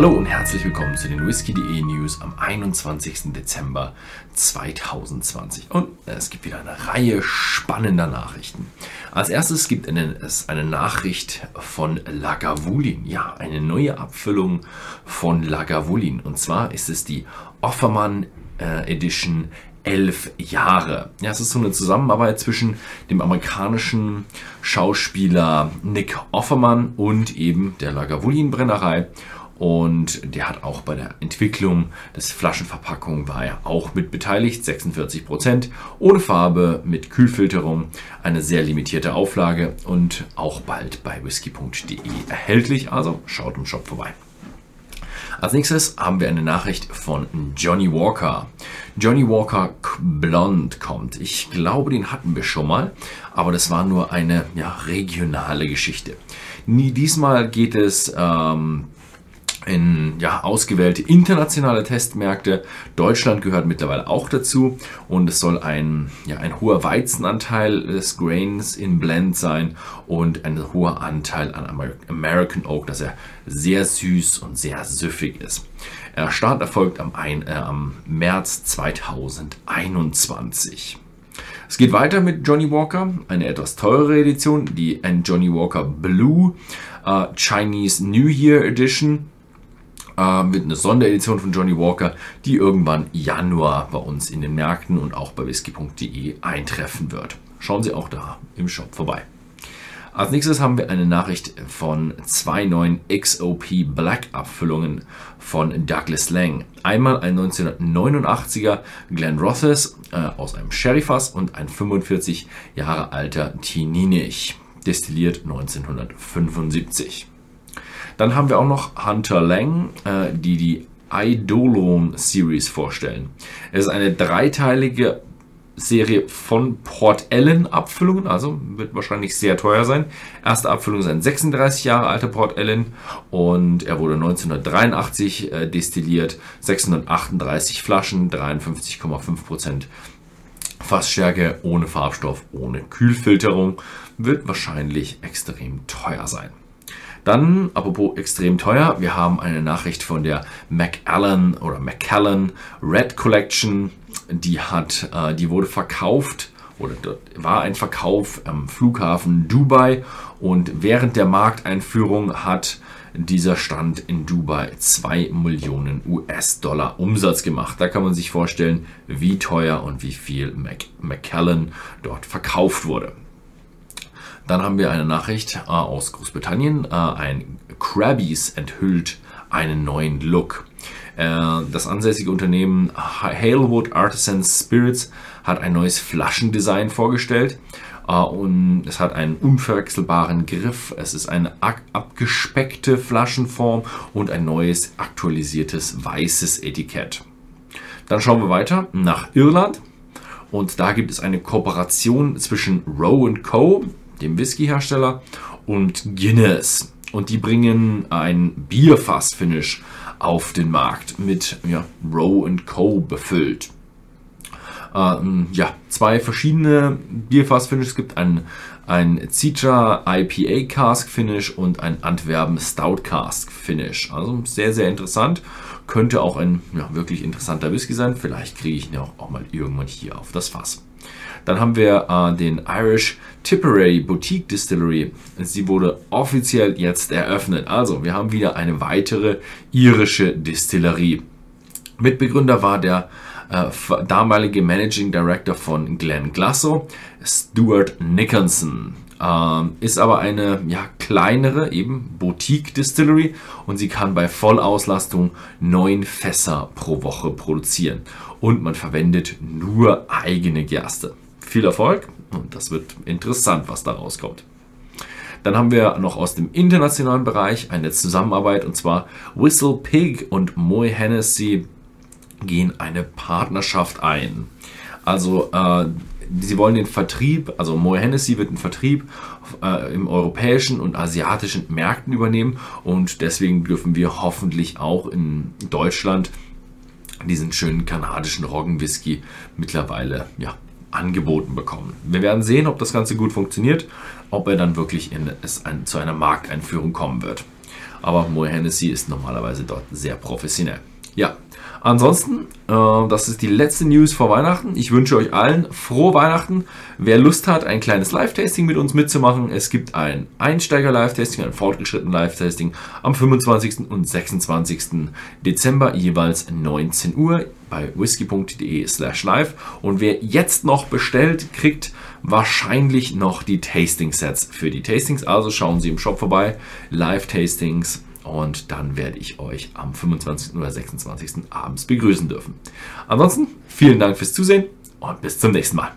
Hallo und herzlich willkommen zu den Whisky.de News am 21. Dezember 2020. Und es gibt wieder eine Reihe spannender Nachrichten. Als erstes gibt es eine Nachricht von Lagavulin. Ja, eine neue Abfüllung von Lagavulin. Und zwar ist es die Offermann äh, Edition elf Jahre. Ja, es ist so eine Zusammenarbeit zwischen dem amerikanischen Schauspieler Nick Offerman und eben der Lagavulin Brennerei. Und der hat auch bei der Entwicklung des Flaschenverpackung war er auch mit beteiligt, 46 Prozent, ohne Farbe, mit Kühlfilterung, eine sehr limitierte Auflage und auch bald bei whisky.de erhältlich. Also schaut im Shop vorbei. Als nächstes haben wir eine Nachricht von Johnny Walker. Johnny Walker Blonde kommt. Ich glaube, den hatten wir schon mal, aber das war nur eine ja, regionale Geschichte. Nie diesmal geht es ähm, in ja, ausgewählte internationale Testmärkte. Deutschland gehört mittlerweile auch dazu und es soll ein, ja, ein hoher Weizenanteil des Grains in Blend sein und ein hoher Anteil an American Oak, dass er sehr süß und sehr süffig ist. Der Start erfolgt am, ein, äh, am März 2021. Es geht weiter mit Johnny Walker, eine etwas teurere Edition, die Johnny Walker Blue uh, Chinese New Year Edition äh, wird eine Sonderedition von Johnny Walker, die irgendwann Januar bei uns in den Märkten und auch bei whisky.de eintreffen wird. Schauen Sie auch da im Shop vorbei. Als nächstes haben wir eine Nachricht von zwei neuen XOP Black Abfüllungen von Douglas Lang. Einmal ein 1989er Glen Rothes äh, aus einem Sherryfass und ein 45 Jahre alter Tininich, destilliert 1975. Dann haben wir auch noch Hunter Lang, äh, die die Eidolon Series vorstellen. Es ist eine dreiteilige Serie von Port Ellen Abfüllungen, also wird wahrscheinlich sehr teuer sein. Erste Abfüllung ist ein 36 Jahre alter Port Ellen und er wurde 1983 äh, destilliert, 638 Flaschen, 53,5% Fassstärke, ohne Farbstoff, ohne Kühlfilterung, wird wahrscheinlich extrem teuer sein. Dann, apropos extrem teuer, wir haben eine Nachricht von der McAllen oder McAllen Red Collection. Die hat, äh, die wurde verkauft oder dort war ein Verkauf am Flughafen Dubai und während der Markteinführung hat dieser Stand in Dubai 2 Millionen US-Dollar Umsatz gemacht. Da kann man sich vorstellen, wie teuer und wie viel McAllen dort verkauft wurde. Dann haben wir eine Nachricht äh, aus Großbritannien. Äh, ein Krabbies enthüllt einen neuen Look. Äh, das ansässige Unternehmen Halewood Artisan Spirits hat ein neues Flaschendesign vorgestellt. Äh, und es hat einen unverwechselbaren Griff. Es ist eine abgespeckte Flaschenform und ein neues aktualisiertes weißes Etikett. Dann schauen wir weiter nach Irland. Und da gibt es eine Kooperation zwischen Row Co dem Whiskyhersteller, und Guinness. Und die bringen ein Bierfass-Finish auf den Markt mit ja, Row Co. befüllt. Ähm, ja, zwei verschiedene Bierfass-Finishes. Es gibt ein, ein Citra IPA Cask Finish und ein Antwerpen Stout Cask Finish. Also sehr, sehr interessant. Könnte auch ein ja, wirklich interessanter Whisky sein. Vielleicht kriege ich ihn auch, auch mal irgendwann hier auf das Fass. Dann haben wir äh, den Irish Tipperary Boutique Distillery. Sie wurde offiziell jetzt eröffnet. Also, wir haben wieder eine weitere irische Distillerie. Mitbegründer war der äh, damalige Managing Director von Glenn Glasso, Stuart Nicholson. Ähm, ist aber eine ja, kleinere, eben Boutique Distillery und sie kann bei Vollauslastung neun Fässer pro Woche produzieren. Und man verwendet nur eigene Gerste viel Erfolg und das wird interessant, was da rauskommt. Dann haben wir noch aus dem internationalen Bereich eine Zusammenarbeit und zwar Whistle Pig und Moe Hennessy gehen eine Partnerschaft ein. Also äh, sie wollen den Vertrieb, also Moe Hennessy wird den Vertrieb äh, im europäischen und asiatischen Märkten übernehmen und deswegen dürfen wir hoffentlich auch in Deutschland diesen schönen kanadischen Roggenwhisky mittlerweile ja, angeboten bekommen. Wir werden sehen, ob das Ganze gut funktioniert, ob er dann wirklich in, es ein, zu einer Markteinführung kommen wird. aber Moe Hennessy ist normalerweise dort sehr professionell. Ja, Ansonsten, äh, das ist die letzte News vor Weihnachten. Ich wünsche euch allen frohe Weihnachten. Wer Lust hat, ein kleines Live-Tasting mit uns mitzumachen, es gibt ein Einsteiger-Live-Tasting, ein fortgeschritten Live-Tasting am 25. und 26. Dezember jeweils 19 Uhr bei whisky.de slash live. Und wer jetzt noch bestellt, kriegt wahrscheinlich noch die Tasting-Sets für die Tastings. Also schauen Sie im Shop vorbei. Live-Tastings und dann werde ich euch am 25. oder 26. abends begrüßen dürfen. Ansonsten vielen Dank fürs Zusehen und bis zum nächsten Mal.